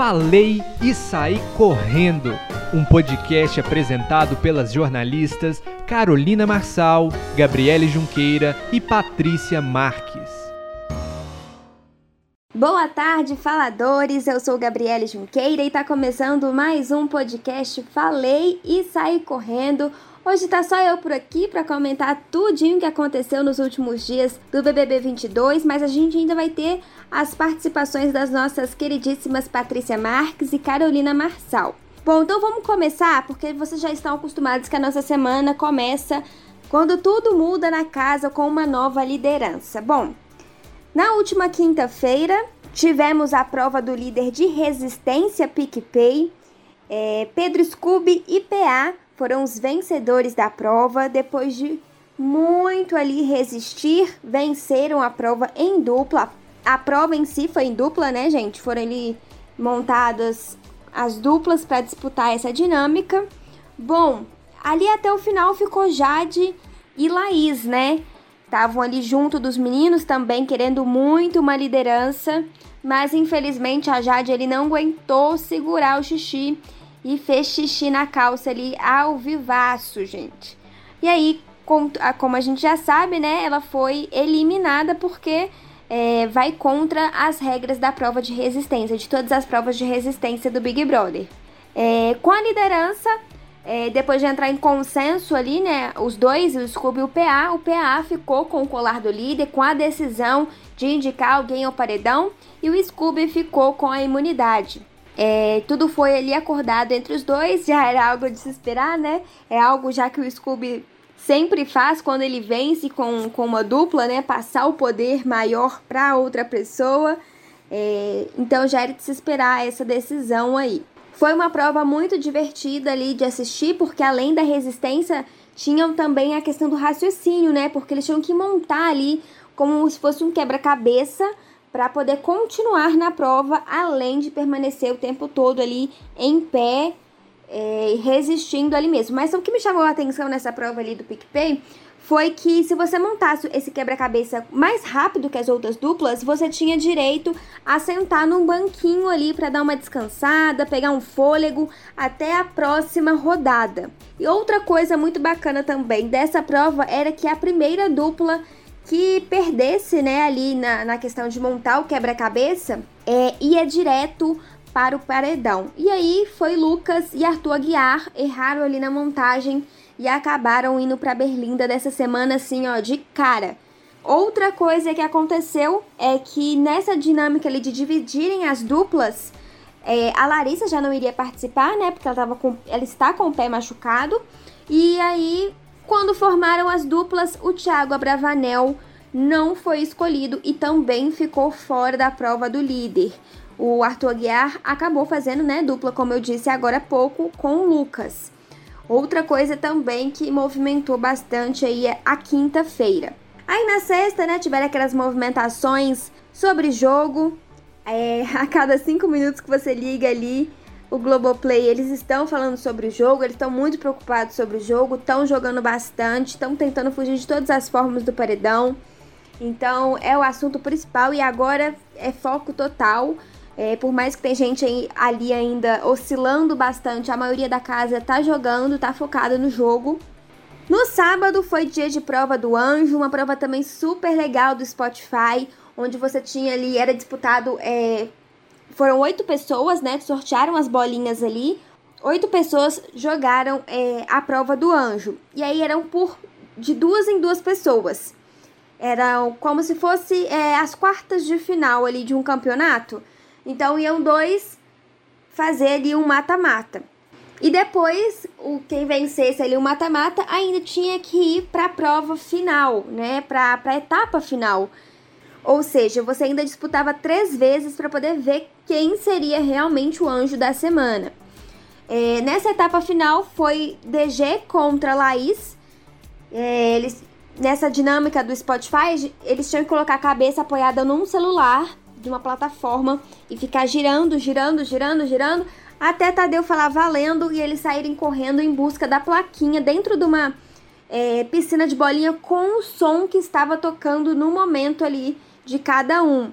Falei e Saí Correndo, um podcast apresentado pelas jornalistas Carolina Marçal, Gabriele Junqueira e Patrícia Marques. Boa tarde, faladores. Eu sou Gabriele Junqueira e está começando mais um podcast Falei e Saí Correndo Hoje tá só eu por aqui para comentar tudinho que aconteceu nos últimos dias do BBB 22, mas a gente ainda vai ter as participações das nossas queridíssimas Patrícia Marques e Carolina Marçal. Bom, então vamos começar, porque vocês já estão acostumados que a nossa semana começa quando tudo muda na casa com uma nova liderança. Bom, na última quinta-feira tivemos a prova do líder de resistência PicPay, é, Pedro Scooby e PA foram os vencedores da prova. Depois de muito ali resistir, venceram a prova em dupla. A prova em si foi em dupla, né, gente? Foram ali montadas as duplas para disputar essa dinâmica. Bom, ali até o final ficou Jade e Laís, né? Estavam ali junto dos meninos também querendo muito uma liderança, mas infelizmente a Jade ele não aguentou segurar o xixi e fez xixi na calça ali ao vivaço, gente. E aí, como a gente já sabe, né, ela foi eliminada porque é, vai contra as regras da prova de resistência, de todas as provas de resistência do Big Brother. É, com a liderança, é, depois de entrar em consenso ali, né, os dois, o Scooby e o PA, o PA ficou com o colar do líder, com a decisão de indicar alguém ao paredão, e o Scooby ficou com a imunidade. É, tudo foi ali acordado entre os dois, já era algo de se esperar, né? É algo já que o Scooby sempre faz quando ele vence com, com uma dupla, né? Passar o poder maior para outra pessoa. É, então já era de se esperar essa decisão aí. Foi uma prova muito divertida ali de assistir, porque além da resistência, tinham também a questão do raciocínio, né? Porque eles tinham que montar ali como se fosse um quebra-cabeça para poder continuar na prova, além de permanecer o tempo todo ali em pé, é, resistindo ali mesmo. Mas o que me chamou a atenção nessa prova ali do PicPay foi que se você montasse esse quebra-cabeça mais rápido que as outras duplas, você tinha direito a sentar num banquinho ali para dar uma descansada, pegar um fôlego até a próxima rodada. E outra coisa muito bacana também dessa prova era que a primeira dupla que perdesse, né, ali na, na questão de montar o quebra-cabeça, é, ia direto para o paredão. E aí foi Lucas e Arthur Aguiar erraram ali na montagem e acabaram indo para Berlinda dessa semana assim, ó, de cara. Outra coisa que aconteceu é que nessa dinâmica ali de dividirem as duplas, é, a Larissa já não iria participar, né? Porque ela, tava com, ela está com o pé machucado. E aí quando formaram as duplas, o Thiago Abravanel não foi escolhido e também ficou fora da prova do líder. O Arthur Aguiar acabou fazendo, né, dupla, como eu disse agora há pouco, com o Lucas. Outra coisa também que movimentou bastante aí é a quinta-feira. Aí na sexta, né, tiveram aquelas movimentações sobre jogo. É, a cada cinco minutos que você liga ali, o Globoplay, eles estão falando sobre o jogo, eles estão muito preocupados sobre o jogo, estão jogando bastante, estão tentando fugir de todas as formas do paredão. Então é o assunto principal e agora é foco total. É, por mais que tem gente ali ainda oscilando bastante, a maioria da casa tá jogando, tá focada no jogo. No sábado foi dia de prova do anjo, uma prova também super legal do Spotify, onde você tinha ali, era disputado é, foram oito pessoas, né, sortearam as bolinhas ali. Oito pessoas jogaram é, a prova do anjo. E aí eram por de duas em duas pessoas. Eram como se fosse é, as quartas de final ali de um campeonato. Então iam dois fazer ali um mata-mata. E depois, o quem vencesse ali o mata-mata ainda tinha que ir para a prova final, né? Para a etapa final. Ou seja, você ainda disputava três vezes para poder ver quem seria realmente o anjo da semana. É, nessa etapa final foi DG contra Laís. É, eles, nessa dinâmica do Spotify, eles tinham que colocar a cabeça apoiada num celular de uma plataforma e ficar girando, girando, girando, girando, até Tadeu falar valendo e eles saírem correndo em busca da plaquinha dentro de uma é, piscina de bolinha com o som que estava tocando no momento ali de cada um.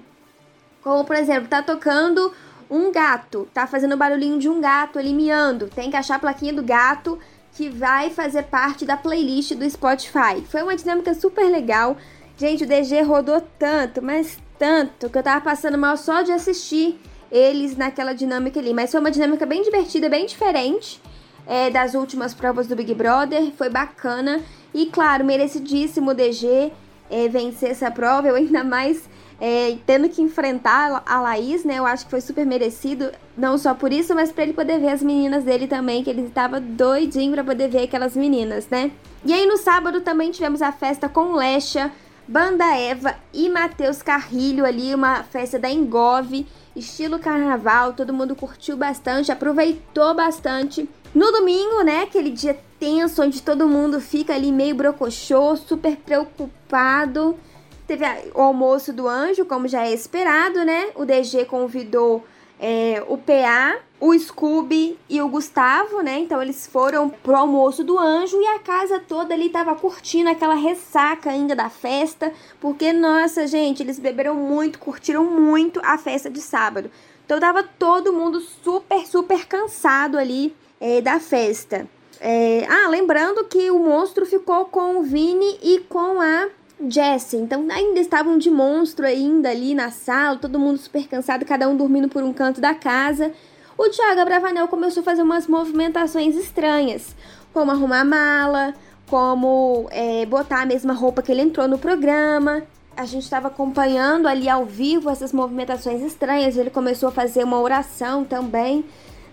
Como, por exemplo, tá tocando um gato, tá fazendo o barulhinho de um gato ali miando. Tem que achar a plaquinha do gato que vai fazer parte da playlist do Spotify. Foi uma dinâmica super legal. Gente, o DG rodou tanto, mas tanto, que eu tava passando mal só de assistir eles naquela dinâmica ali. Mas foi uma dinâmica bem divertida, bem diferente é, das últimas provas do Big Brother. Foi bacana. E claro, merecidíssimo DG é, vencer essa prova. Eu ainda mais é, tendo que enfrentar a Laís, né? Eu acho que foi super merecido, não só por isso, mas para ele poder ver as meninas dele também, que ele estava doidinho para poder ver aquelas meninas, né? E aí no sábado também tivemos a festa com Lecha, Banda Eva e Matheus Carrilho ali, uma festa da Engove, estilo carnaval, todo mundo curtiu bastante, aproveitou bastante. No domingo, né, aquele dia tenso onde todo mundo fica ali meio brocochô, super preocupado. Teve o almoço do anjo, como já é esperado, né? O DG convidou é, o PA, o Scooby e o Gustavo, né? Então eles foram pro almoço do anjo e a casa toda ali tava curtindo aquela ressaca ainda da festa, porque nossa, gente, eles beberam muito, curtiram muito a festa de sábado. Então tava todo mundo super, super cansado ali é, da festa. É, ah, lembrando que o monstro ficou com o Vini e com a Jesse. Então ainda estavam de monstro ainda ali na sala, todo mundo super cansado, cada um dormindo por um canto da casa. O Thiago Abravanel começou a fazer umas movimentações estranhas, como arrumar mala, como é, botar a mesma roupa que ele entrou no programa. A gente estava acompanhando ali ao vivo essas movimentações estranhas. Ele começou a fazer uma oração também.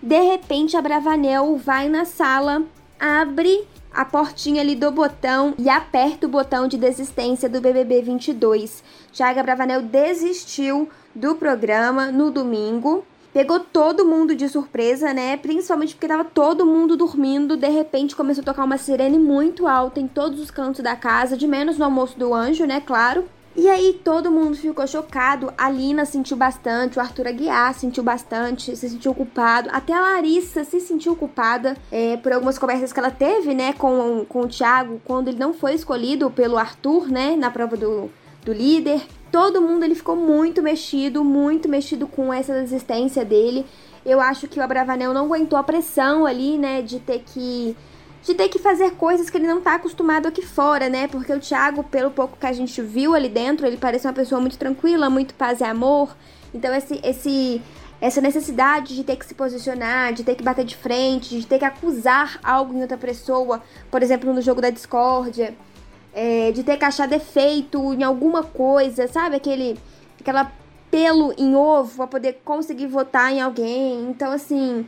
De repente, a Bravanel vai na sala, abre a portinha ali do botão e aperta o botão de desistência do BBB 22. Thiago Bravanel desistiu do programa no domingo. Pegou todo mundo de surpresa, né? Principalmente porque tava todo mundo dormindo. De repente começou a tocar uma sirene muito alta em todos os cantos da casa, de menos no almoço do anjo, né? Claro. E aí todo mundo ficou chocado. A Lina sentiu bastante, o Arthur Aguiar sentiu bastante, se sentiu culpado. Até a Larissa se sentiu culpada é, por algumas conversas que ela teve, né, com, com o Thiago, quando ele não foi escolhido pelo Arthur, né, na prova do, do líder. Todo mundo ele ficou muito mexido, muito mexido com essa desistência dele. Eu acho que o Abravanel não aguentou a pressão ali, né, de ter que de ter que fazer coisas que ele não tá acostumado aqui fora, né? Porque o Thiago, pelo pouco que a gente viu ali dentro, ele parece uma pessoa muito tranquila, muito paz e amor. Então esse esse essa necessidade de ter que se posicionar, de ter que bater de frente, de ter que acusar algo em outra pessoa, por exemplo, no jogo da discórdia, é, de ter que achar defeito em alguma coisa, sabe? Aquele, aquela pelo em ovo para poder conseguir votar em alguém. Então, assim,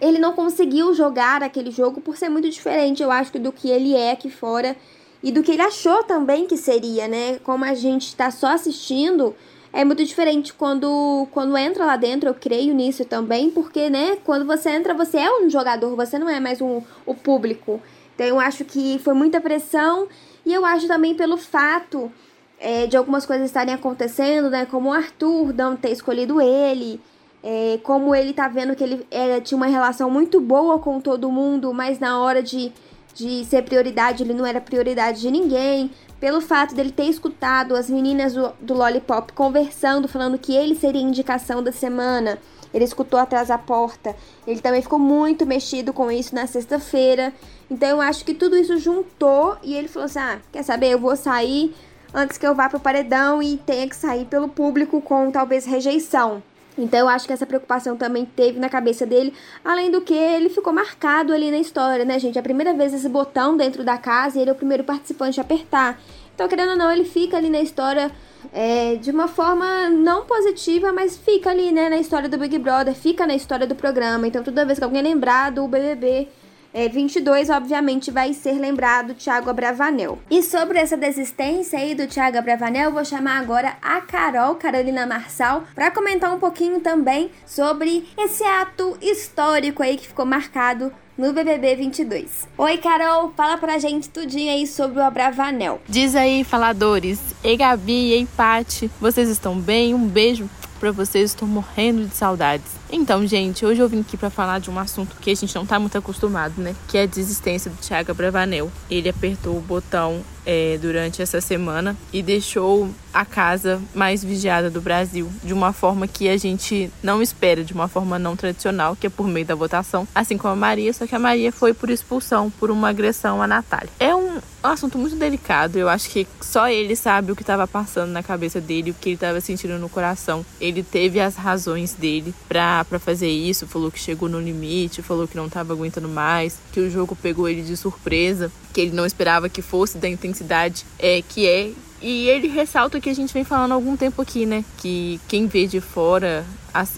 ele não conseguiu jogar aquele jogo por ser muito diferente, eu acho, do que ele é aqui fora e do que ele achou também que seria, né? Como a gente está só assistindo, é muito diferente quando, quando entra lá dentro, eu creio nisso também, porque, né, quando você entra, você é um jogador, você não é mais um, o público. Então eu acho que foi muita pressão e eu acho também pelo fato é, de algumas coisas estarem acontecendo, né, como o Arthur não ter escolhido ele, é, como ele tá vendo que ele é, tinha uma relação muito boa com todo mundo, mas na hora de, de ser prioridade, ele não era prioridade de ninguém. Pelo fato dele ter escutado as meninas do, do Lollipop conversando, falando que ele seria indicação da semana. Ele escutou atrás da porta. Ele também ficou muito mexido com isso na sexta-feira. Então eu acho que tudo isso juntou e ele falou assim: ah, quer saber? Eu vou sair antes que eu vá pro paredão e tenha que sair pelo público com talvez rejeição. Então eu acho que essa preocupação também teve na cabeça dele, além do que ele ficou marcado ali na história, né, gente? É a primeira vez esse botão dentro da casa e ele é o primeiro participante a apertar. Então, querendo ou não, ele fica ali na história é, de uma forma não positiva, mas fica ali, né, na história do Big Brother, fica na história do programa. Então, toda vez que alguém lembrar do BBB é, 22, obviamente, vai ser lembrado Thiago Abravanel. E sobre essa desistência aí do Thiago Abravanel, vou chamar agora a Carol, Carolina Marçal, para comentar um pouquinho também sobre esse ato histórico aí que ficou marcado no BBB 22. Oi, Carol, fala pra gente tudinho aí sobre o Abravanel. Diz aí, faladores. Ei, Gabi, ei, Pati, vocês estão bem? Um beijo pra vocês, estou morrendo de saudades. Então, gente, hoje eu vim aqui para falar de um assunto que a gente não tá muito acostumado, né? Que é a desistência do Thiago Bravanel. Ele apertou o botão é, durante essa semana e deixou a casa mais vigiada do Brasil de uma forma que a gente não espera, de uma forma não tradicional, que é por meio da votação, assim como a Maria, só que a Maria foi por expulsão, por uma agressão à Natália. É um assunto muito delicado, eu acho que só ele sabe o que estava passando na cabeça dele, o que ele estava sentindo no coração. Ele teve as razões dele para fazer isso, falou que chegou no limite, falou que não estava aguentando mais, que o jogo pegou ele de surpresa, que ele não esperava que fosse da intensidade é, que é e ele ressalta o que a gente vem falando há algum tempo aqui, né? Que quem vê de fora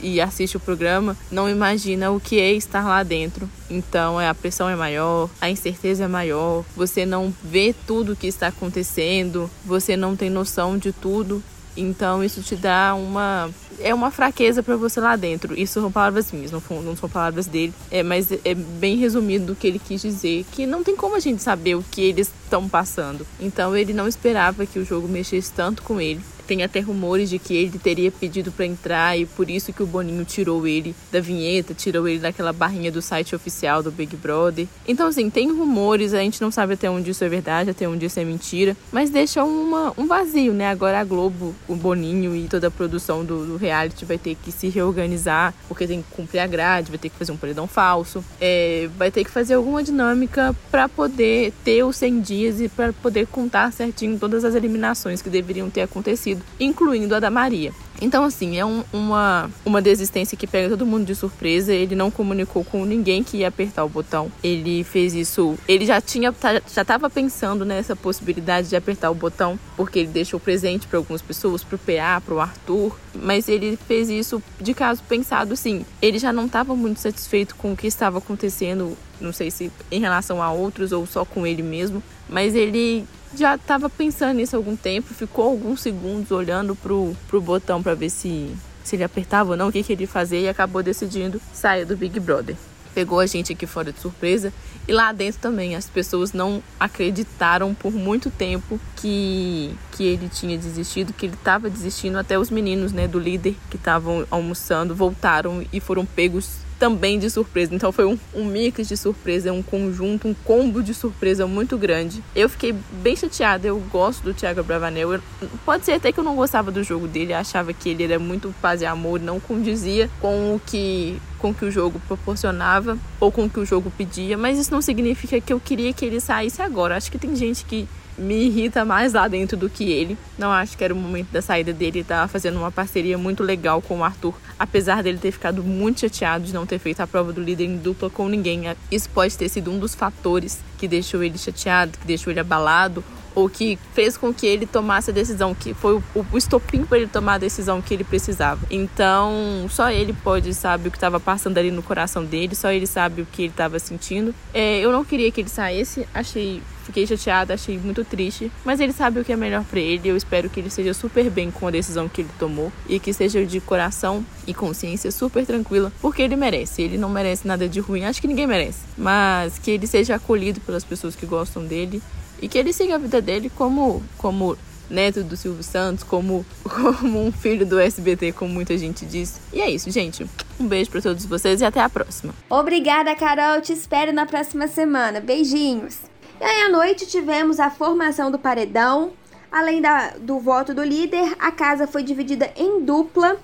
e assiste o programa não imagina o que é estar lá dentro. Então é, a pressão é maior, a incerteza é maior, você não vê tudo o que está acontecendo, você não tem noção de tudo. Então isso te dá uma é uma fraqueza para você lá dentro. Isso são palavras minhas, não, não são palavras dele. É, mas é bem resumido do que ele quis dizer, que não tem como a gente saber o que eles estão passando. Então ele não esperava que o jogo mexesse tanto com ele. Tem até rumores de que ele teria pedido para entrar e por isso que o Boninho tirou ele da vinheta, tirou ele daquela barrinha do site oficial do Big Brother. Então, assim, tem rumores, a gente não sabe até onde isso é verdade, até onde isso é mentira, mas deixa uma, um vazio, né? Agora a Globo, o Boninho e toda a produção do, do reality vai ter que se reorganizar, porque tem que cumprir a grade, vai ter que fazer um paredão falso, é, vai ter que fazer alguma dinâmica para poder ter os 100 dias e para poder contar certinho todas as eliminações que deveriam ter acontecido incluindo a da Maria. Então, assim, é um, uma, uma desistência que pega todo mundo de surpresa. Ele não comunicou com ninguém que ia apertar o botão. Ele fez isso. Ele já tinha tá, já estava pensando nessa possibilidade de apertar o botão, porque ele deixou presente para algumas pessoas, para o PA, para o Arthur. Mas ele fez isso de caso pensado, sim. Ele já não estava muito satisfeito com o que estava acontecendo. Não sei se em relação a outros ou só com ele mesmo. Mas ele já estava pensando nisso há algum tempo, ficou alguns segundos olhando pro, pro botão para ver se, se ele apertava ou não, o que, que ele ia fazer e acabou decidindo sair do Big Brother. Pegou a gente aqui fora de surpresa e lá dentro também as pessoas não acreditaram por muito tempo que, que ele tinha desistido, que ele estava desistindo. Até os meninos né, do líder que estavam almoçando voltaram e foram pegos também de surpresa. Então foi um, um mix de surpresa, um conjunto, um combo de surpresa muito grande. Eu fiquei bem chateada, eu gosto do Thiago Bravanel. Pode ser até que eu não gostava do jogo dele, achava que ele era muito paz e amor, não condizia com o que com que o jogo proporcionava ou com que o jogo pedia, mas isso não significa que eu queria que ele saísse agora. Acho que tem gente que me irrita mais lá dentro do que ele. Não acho que era o momento da saída dele. Ele tava fazendo uma parceria muito legal com o Arthur. Apesar dele ter ficado muito chateado de não ter feito a prova do líder em dupla com ninguém. Isso pode ter sido um dos fatores que deixou ele chateado, que deixou ele abalado ou que fez com que ele tomasse a decisão, que foi o, o estopim para ele tomar a decisão que ele precisava. Então, só ele pode saber o que estava passando ali no coração dele, só ele sabe o que ele estava sentindo. É, eu não queria que ele saísse, achei Fiquei chateada, achei muito triste, mas ele sabe o que é melhor para ele. Eu espero que ele seja super bem com a decisão que ele tomou e que seja de coração e consciência super tranquila, porque ele merece. Ele não merece nada de ruim, acho que ninguém merece, mas que ele seja acolhido pelas pessoas que gostam dele e que ele siga a vida dele como como neto do Silvio Santos, como, como um filho do SBT, como muita gente diz. E é isso, gente. Um beijo para todos vocês e até a próxima. Obrigada, Carol. Te espero na próxima semana. Beijinhos. E aí, à noite, tivemos a formação do paredão. Além da, do voto do líder, a casa foi dividida em dupla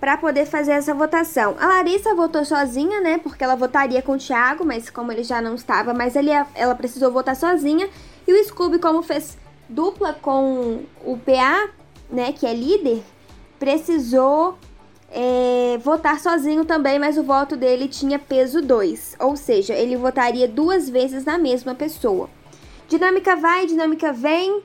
para poder fazer essa votação. A Larissa votou sozinha, né? Porque ela votaria com o Thiago, mas como ele já não estava, mas ele, ela precisou votar sozinha. E o Scooby, como fez dupla com o PA, né? Que é líder, precisou é, votar sozinho também, mas o voto dele tinha peso 2. Ou seja, ele votaria duas vezes na mesma pessoa. Dinâmica vai, dinâmica vem.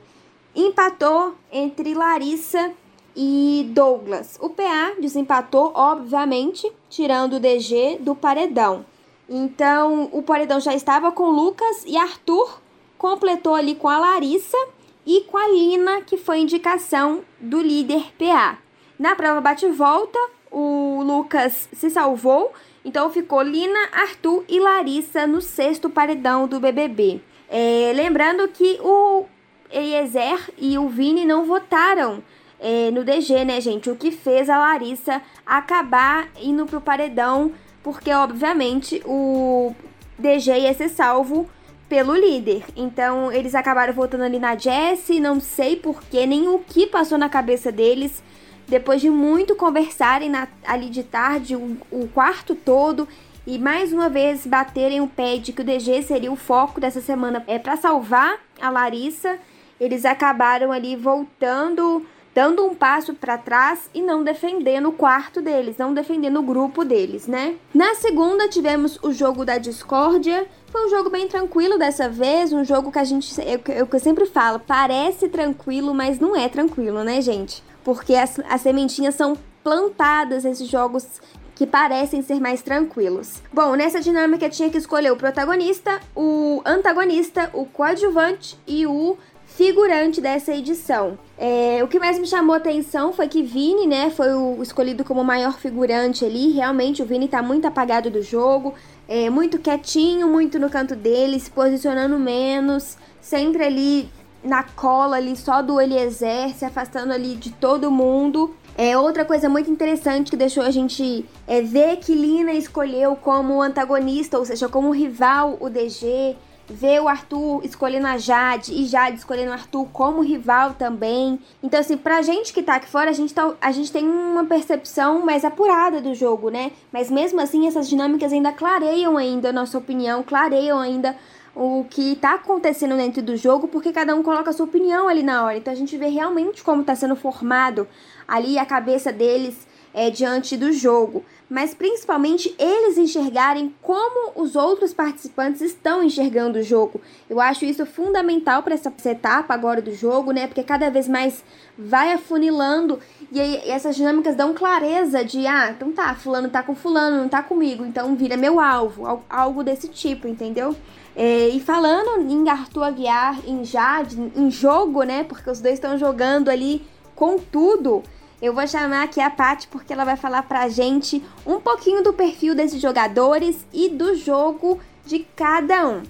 Empatou entre Larissa e Douglas. O PA desempatou, obviamente, tirando o DG do paredão. Então, o paredão já estava com Lucas e Arthur completou ali com a Larissa e com a Lina, que foi indicação do líder PA. Na prova bate-volta, o Lucas se salvou, então ficou Lina, Arthur e Larissa no sexto paredão do BBB. É, lembrando que o Eliezer e o Vini não votaram é, no DG, né, gente? O que fez a Larissa acabar indo pro paredão, porque obviamente o DG ia ser salvo pelo líder. Então eles acabaram voltando ali na Jessie, não sei porquê, nem o que passou na cabeça deles. Depois de muito conversarem na, ali de tarde, o, o quarto todo, e mais uma vez baterem o pé de que o DG seria o foco dessa semana é para salvar a Larissa, eles acabaram ali voltando dando um passo para trás e não defendendo o quarto deles, não defendendo o grupo deles, né? Na segunda tivemos o jogo da discórdia. Foi um jogo bem tranquilo dessa vez, um jogo que a gente, eu, eu, eu sempre falo, parece tranquilo, mas não é tranquilo, né, gente? Porque as, as sementinhas são plantadas nesses jogos que parecem ser mais tranquilos. Bom, nessa dinâmica tinha que escolher o protagonista, o antagonista, o coadjuvante e o figurante dessa edição. É, o que mais me chamou atenção foi que Vini, né, foi o escolhido como maior figurante ali. Realmente o Vini tá muito apagado do jogo, é, muito quietinho, muito no canto dele, se posicionando menos, sempre ali na cola ali só do Eliezer, se afastando ali de todo mundo. É outra coisa muito interessante que deixou a gente é, ver que Lina escolheu como antagonista, ou seja, como rival o DG ver o Arthur escolhendo a Jade e Jade escolhendo o Arthur como rival também. Então, assim, pra gente que tá aqui fora, a gente, tá, a gente tem uma percepção mais apurada do jogo, né? Mas mesmo assim, essas dinâmicas ainda clareiam ainda a nossa opinião, clareiam ainda o que está acontecendo dentro do jogo, porque cada um coloca a sua opinião ali na hora. Então a gente vê realmente como está sendo formado ali a cabeça deles é, diante do jogo mas principalmente eles enxergarem como os outros participantes estão enxergando o jogo. Eu acho isso fundamental para essa etapa agora do jogo, né? Porque cada vez mais vai afunilando e aí essas dinâmicas dão clareza de, ah, então tá, fulano tá com fulano, não tá comigo, então vira meu alvo, algo desse tipo, entendeu? É, e falando em Arthur Aguiar, em Jade, em jogo, né? Porque os dois estão jogando ali com tudo. Eu vou chamar aqui a Paty porque ela vai falar pra gente um pouquinho do perfil desses jogadores e do jogo de cada um.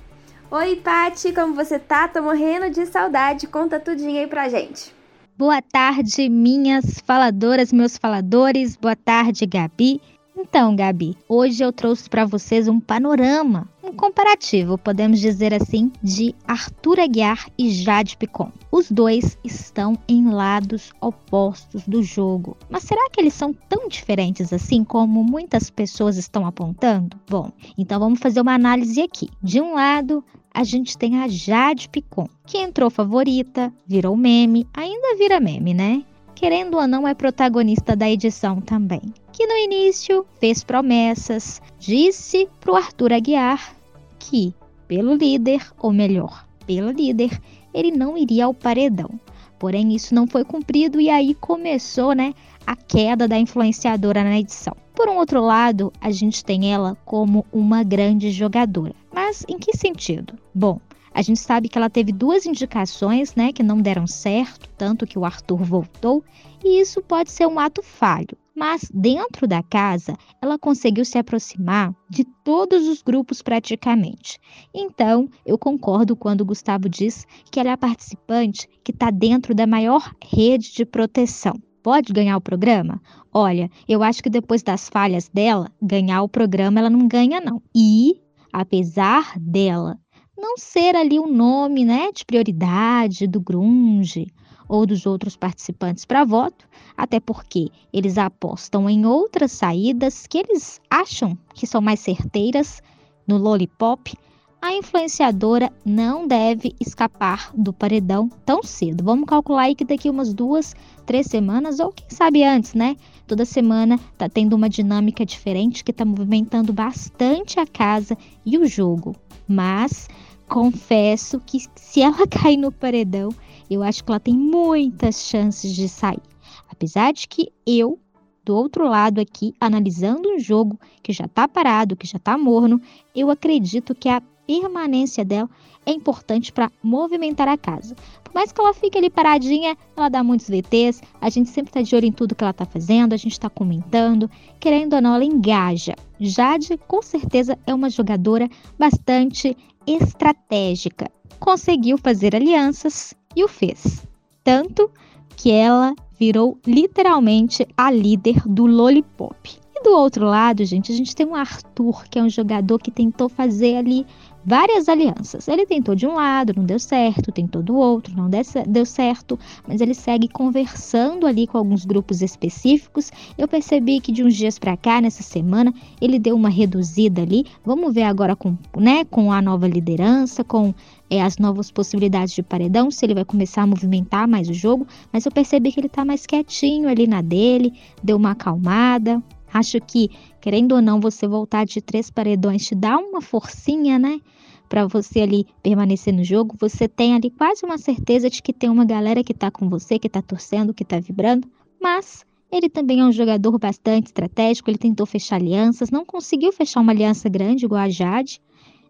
Oi, Paty, como você tá? Tô morrendo de saudade. Conta tudinho aí pra gente. Boa tarde, minhas faladoras, meus faladores. Boa tarde, Gabi. Então, Gabi, hoje eu trouxe para vocês um panorama, um comparativo, podemos dizer assim, de Arthur Aguiar e Jade Picon. Os dois estão em lados opostos do jogo. Mas será que eles são tão diferentes assim como muitas pessoas estão apontando? Bom, então vamos fazer uma análise aqui. De um lado, a gente tem a Jade Picon, que entrou favorita, virou meme, ainda vira meme, né? Querendo ou não, é protagonista da edição também. Que no início fez promessas, disse para o Arthur Aguiar que, pelo líder, ou melhor, pelo líder, ele não iria ao paredão. Porém, isso não foi cumprido e aí começou, né, a queda da influenciadora na edição. Por um outro lado, a gente tem ela como uma grande jogadora. Mas em que sentido? Bom, a gente sabe que ela teve duas indicações, né, que não deram certo, tanto que o Arthur voltou, e isso pode ser um ato falho. Mas dentro da casa, ela conseguiu se aproximar de todos os grupos praticamente. Então, eu concordo quando Gustavo diz que ela é a participante que está dentro da maior rede de proteção. Pode ganhar o programa? Olha, eu acho que depois das falhas dela, ganhar o programa ela não ganha, não. E, apesar dela não ser ali o nome né, de prioridade do grunge ou dos outros participantes para voto, até porque eles apostam em outras saídas que eles acham que são mais certeiras no lollipop, a influenciadora não deve escapar do paredão tão cedo. Vamos calcular aí que daqui umas duas, três semanas, ou quem sabe antes, né? Toda semana tá tendo uma dinâmica diferente que tá movimentando bastante a casa e o jogo. Mas confesso que se ela cair no paredão, eu acho que ela tem muitas chances de sair. Apesar de que eu, do outro lado aqui, analisando um jogo que já tá parado, que já tá morno, eu acredito que a permanência dela é importante para movimentar a casa. Por mais que ela fique ali paradinha, ela dá muitos VTs, a gente sempre está de olho em tudo que ela está fazendo, a gente está comentando, querendo ou não, ela engaja. Jade, com certeza, é uma jogadora bastante estratégica. Conseguiu fazer alianças e o fez. Tanto que ela virou literalmente a líder do Lollipop. E do outro lado, gente, a gente tem o Arthur, que é um jogador que tentou fazer ali várias alianças. Ele tentou de um lado, não deu certo, tentou do outro, não deu certo, mas ele segue conversando ali com alguns grupos específicos. Eu percebi que de uns dias para cá, nessa semana, ele deu uma reduzida ali. Vamos ver agora com, né, com a nova liderança, com é, as novas possibilidades de paredão, se ele vai começar a movimentar mais o jogo, mas eu percebi que ele tá mais quietinho ali na dele, deu uma acalmada. Acho que, querendo ou não, você voltar de três paredões te dá uma forcinha, né? para você ali permanecer no jogo, você tem ali quase uma certeza de que tem uma galera que está com você, que está torcendo, que está vibrando, mas ele também é um jogador bastante estratégico, ele tentou fechar alianças, não conseguiu fechar uma aliança grande igual a Jade,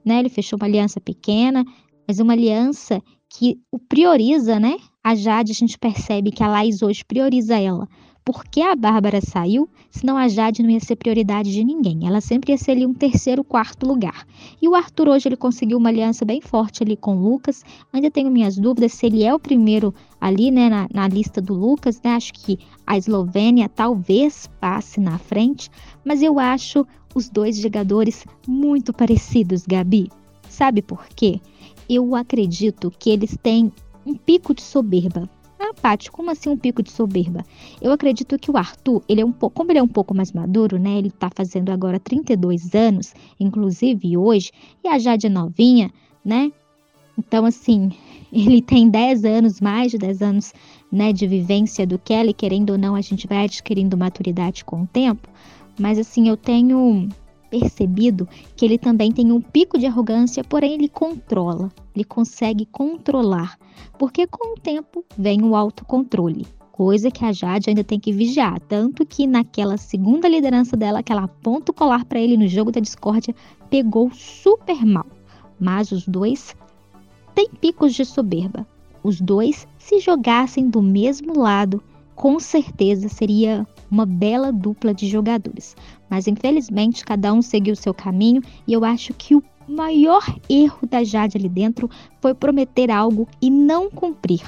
né? Ele fechou uma aliança pequena, mas uma aliança que o prioriza, né? A Jade, a gente percebe que a Laís hoje prioriza ela por que a Bárbara saiu, senão a Jade não ia ser prioridade de ninguém. Ela sempre ia ser ali um terceiro, quarto lugar. E o Arthur hoje ele conseguiu uma aliança bem forte ali com o Lucas. Ainda tenho minhas dúvidas se ele é o primeiro ali, né, na, na lista do Lucas, né? Acho que a Eslovênia talvez passe na frente, mas eu acho os dois jogadores muito parecidos, Gabi. Sabe por quê? Eu acredito que eles têm um pico de soberba. Paty, como assim um pico de soberba? Eu acredito que o Arthur, ele é um pouco, como ele é um pouco mais maduro, né? Ele tá fazendo agora 32 anos, inclusive hoje, e a Jade é novinha, né? Então, assim, ele tem 10 anos, mais de 10 anos, né, de vivência do Kelly, querendo ou não, a gente vai adquirindo maturidade com o tempo. Mas, assim, eu tenho percebido que ele também tem um pico de arrogância, porém ele controla, ele consegue controlar, porque com o tempo vem o autocontrole, coisa que a Jade ainda tem que vigiar, tanto que naquela segunda liderança dela, aquela ponto colar para ele no jogo da discórdia, pegou super mal. Mas os dois têm picos de soberba. Os dois se jogassem do mesmo lado, com certeza seria uma bela dupla de jogadores. Mas infelizmente cada um seguiu seu caminho e eu acho que o maior erro da Jade ali dentro foi prometer algo e não cumprir.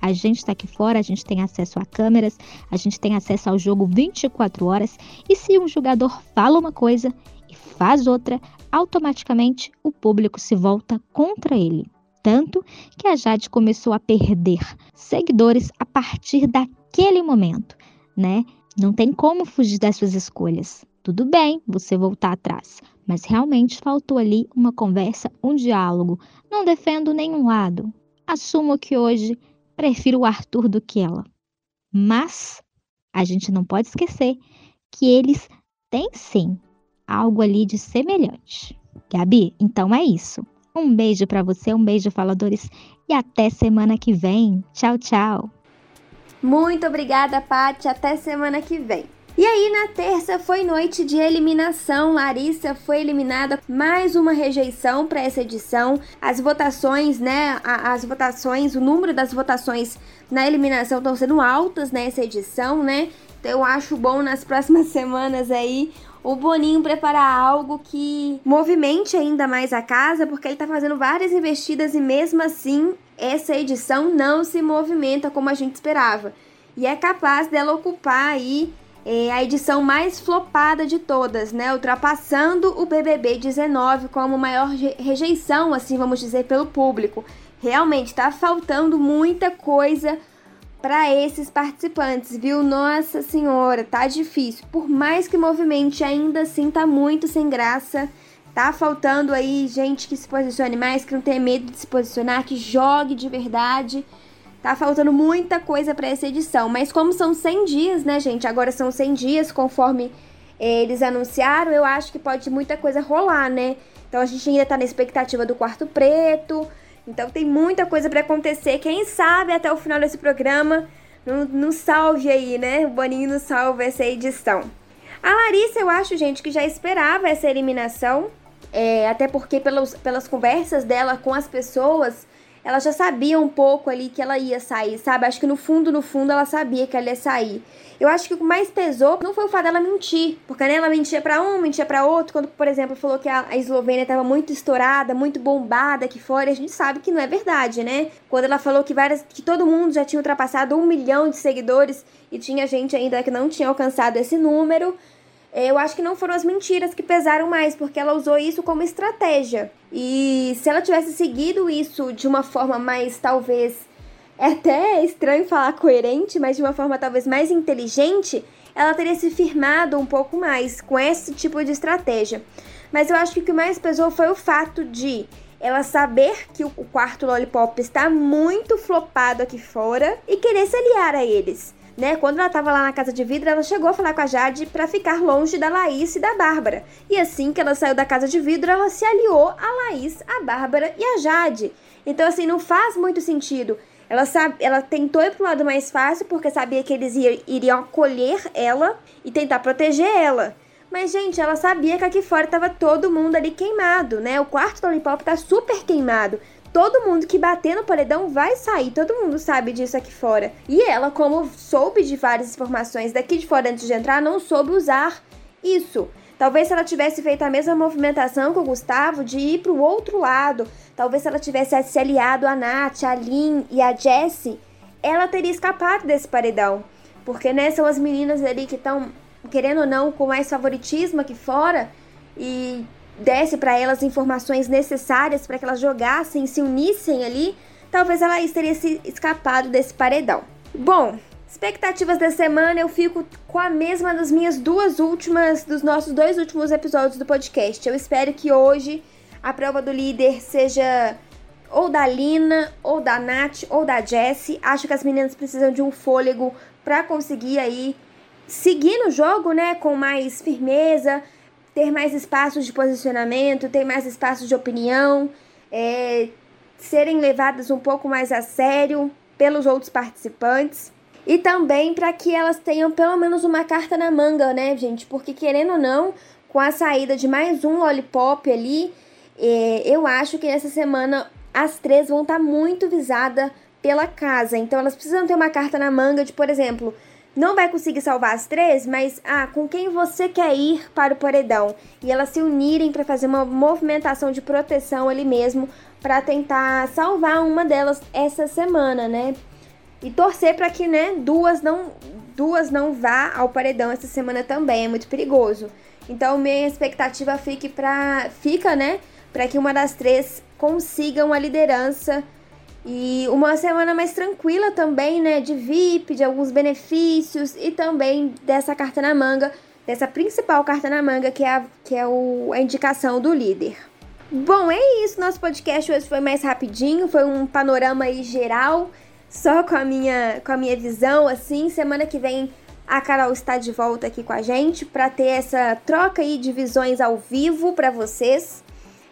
A gente está aqui fora, a gente tem acesso a câmeras, a gente tem acesso ao jogo 24 horas e se um jogador fala uma coisa e faz outra, automaticamente o público se volta contra ele. Tanto que a Jade começou a perder seguidores a partir daquele momento, né? Não tem como fugir das suas escolhas. Tudo bem você voltar atrás, mas realmente faltou ali uma conversa, um diálogo. Não defendo nenhum lado. Assumo que hoje prefiro o Arthur do que ela. Mas a gente não pode esquecer que eles têm sim algo ali de semelhante. Gabi, então é isso. Um beijo para você, um beijo faladores e até semana que vem. Tchau, tchau. Muito obrigada, Paty. Até semana que vem. E aí, na terça foi noite de eliminação. Larissa foi eliminada. Mais uma rejeição para essa edição. As votações, né? As votações, o número das votações na eliminação estão sendo altas nessa edição, né? Então eu acho bom nas próximas semanas aí o Boninho preparar algo que movimente ainda mais a casa, porque ele tá fazendo várias investidas e mesmo assim essa edição não se movimenta como a gente esperava. E é capaz dela ocupar aí é, a edição mais flopada de todas, né? Ultrapassando o BBB 19 como maior rejeição, assim vamos dizer, pelo público. Realmente tá faltando muita coisa para esses participantes, viu? Nossa senhora, tá difícil. Por mais que movimente, ainda assim tá muito sem graça. Tá faltando aí gente que se posicione mais, que não tenha medo de se posicionar, que jogue de verdade. Tá faltando muita coisa para essa edição, mas como são 100 dias, né, gente? Agora são 100 dias, conforme eh, eles anunciaram, eu acho que pode muita coisa rolar, né? Então a gente ainda tá na expectativa do quarto preto. Então tem muita coisa para acontecer. Quem sabe até o final desse programa não, salve aí, né? O Boninho não salve essa edição. A Larissa, eu acho, gente, que já esperava essa eliminação. É, até porque pelos, pelas conversas dela com as pessoas, ela já sabia um pouco ali que ela ia sair, sabe? Acho que no fundo, no fundo, ela sabia que ela ia sair. Eu acho que o que mais pesou não foi o fato dela mentir, porque né, ela mentia para um, mentia para outro, quando, por exemplo, falou que a, Eslovênia estava muito estourada, muito bombada aqui fora, e a gente sabe que não é verdade, né? Quando ela falou que várias, que todo mundo já tinha ultrapassado um milhão de seguidores e tinha gente ainda que não tinha alcançado esse número, eu acho que não foram as mentiras que pesaram mais, porque ela usou isso como estratégia. E se ela tivesse seguido isso de uma forma mais, talvez, é até estranho falar coerente, mas de uma forma talvez mais inteligente, ela teria se firmado um pouco mais com esse tipo de estratégia. Mas eu acho que o que mais pesou foi o fato de ela saber que o quarto Lollipop está muito flopado aqui fora e querer se aliar a eles né? Quando ela tava lá na casa de vidro, ela chegou a falar com a Jade para ficar longe da Laís e da Bárbara. E assim que ela saiu da casa de vidro, ela se aliou a Laís, a Bárbara e a Jade. Então, assim, não faz muito sentido. Ela, sabe, ela tentou ir pro lado mais fácil porque sabia que eles iriam acolher ela e tentar proteger ela. Mas, gente, ela sabia que aqui fora tava todo mundo ali queimado, né? O quarto do Lollipop tá super queimado todo mundo que bater no paredão vai sair, todo mundo sabe disso aqui fora. E ela, como soube de várias informações daqui de fora antes de entrar, não soube usar isso. Talvez se ela tivesse feito a mesma movimentação que o Gustavo de ir para o outro lado, talvez se ela tivesse se aliado a Nath, a Lin e a Jessie, ela teria escapado desse paredão. Porque, né, são as meninas ali que estão, querendo ou não, com mais favoritismo aqui fora e desse para elas informações necessárias para que elas jogassem, se unissem ali, talvez ela teria se escapado desse paredão. Bom, expectativas da semana eu fico com a mesma das minhas duas últimas, dos nossos dois últimos episódios do podcast. Eu espero que hoje a prova do líder seja ou da Lina, ou da Nath, ou da Jessie. Acho que as meninas precisam de um fôlego para conseguir aí seguir no jogo, né, com mais firmeza, ter mais espaços de posicionamento, ter mais espaços de opinião, é, serem levadas um pouco mais a sério pelos outros participantes. E também para que elas tenham pelo menos uma carta na manga, né, gente? Porque querendo ou não, com a saída de mais um lollipop ali, é, eu acho que nessa semana as três vão estar tá muito visadas pela casa. Então elas precisam ter uma carta na manga de, por exemplo, não vai conseguir salvar as três, mas ah, com quem você quer ir para o paredão e elas se unirem para fazer uma movimentação de proteção ali mesmo para tentar salvar uma delas essa semana, né? E torcer para que, né, duas não duas não vá ao paredão essa semana também, é muito perigoso. Então minha expectativa fique para fica, né, para que uma das três consiga uma liderança e uma semana mais tranquila também, né? De VIP, de alguns benefícios e também dessa carta na manga, dessa principal carta na manga, que é a, que é o, a indicação do líder. Bom, é isso. Nosso podcast hoje foi mais rapidinho, foi um panorama aí geral, só com a minha, com a minha visão, assim. Semana que vem a Carol está de volta aqui com a gente para ter essa troca aí de visões ao vivo para vocês.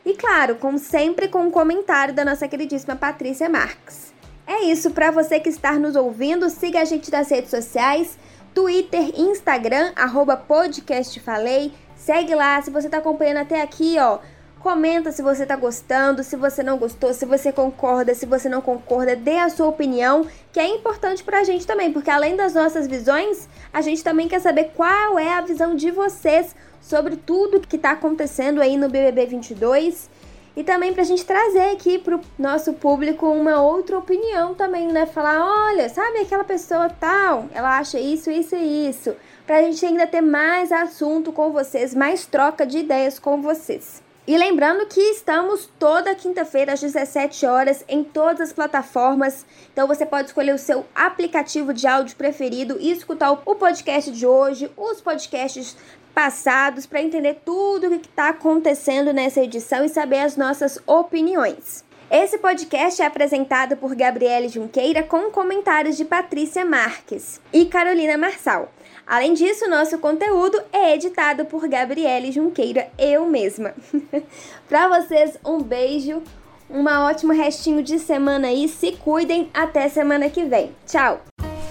E claro, como sempre, com um comentário da nossa queridíssima Patrícia Marques. É isso, para você que está nos ouvindo, siga a gente nas redes sociais, Twitter, Instagram, arroba podcastfalei. Segue lá, se você está acompanhando até aqui, ó, comenta se você está gostando, se você não gostou, se você concorda, se você não concorda, dê a sua opinião, que é importante para a gente também, porque além das nossas visões, a gente também quer saber qual é a visão de vocês sobre tudo que está acontecendo aí no BBB 22 e também para a gente trazer aqui para o nosso público uma outra opinião também, né? Falar, olha, sabe aquela pessoa tal, ela acha isso, isso e isso. Para a gente ainda ter mais assunto com vocês, mais troca de ideias com vocês. E lembrando que estamos toda quinta-feira às 17 horas em todas as plataformas. Então você pode escolher o seu aplicativo de áudio preferido e escutar o podcast de hoje, os podcasts passados para entender tudo o que está acontecendo nessa edição e saber as nossas opiniões. Esse podcast é apresentado por Gabriele Junqueira com comentários de Patrícia Marques e Carolina Marçal. Além disso, nosso conteúdo é editado por Gabriele Junqueira, eu mesma. para vocês, um beijo, um ótimo restinho de semana aí, se cuidem, até semana que vem. Tchau!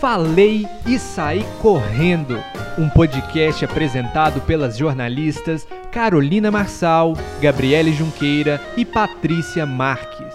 Falei e saí correndo um podcast apresentado pelas jornalistas Carolina Marçal, Gabriele Junqueira e Patrícia Marques.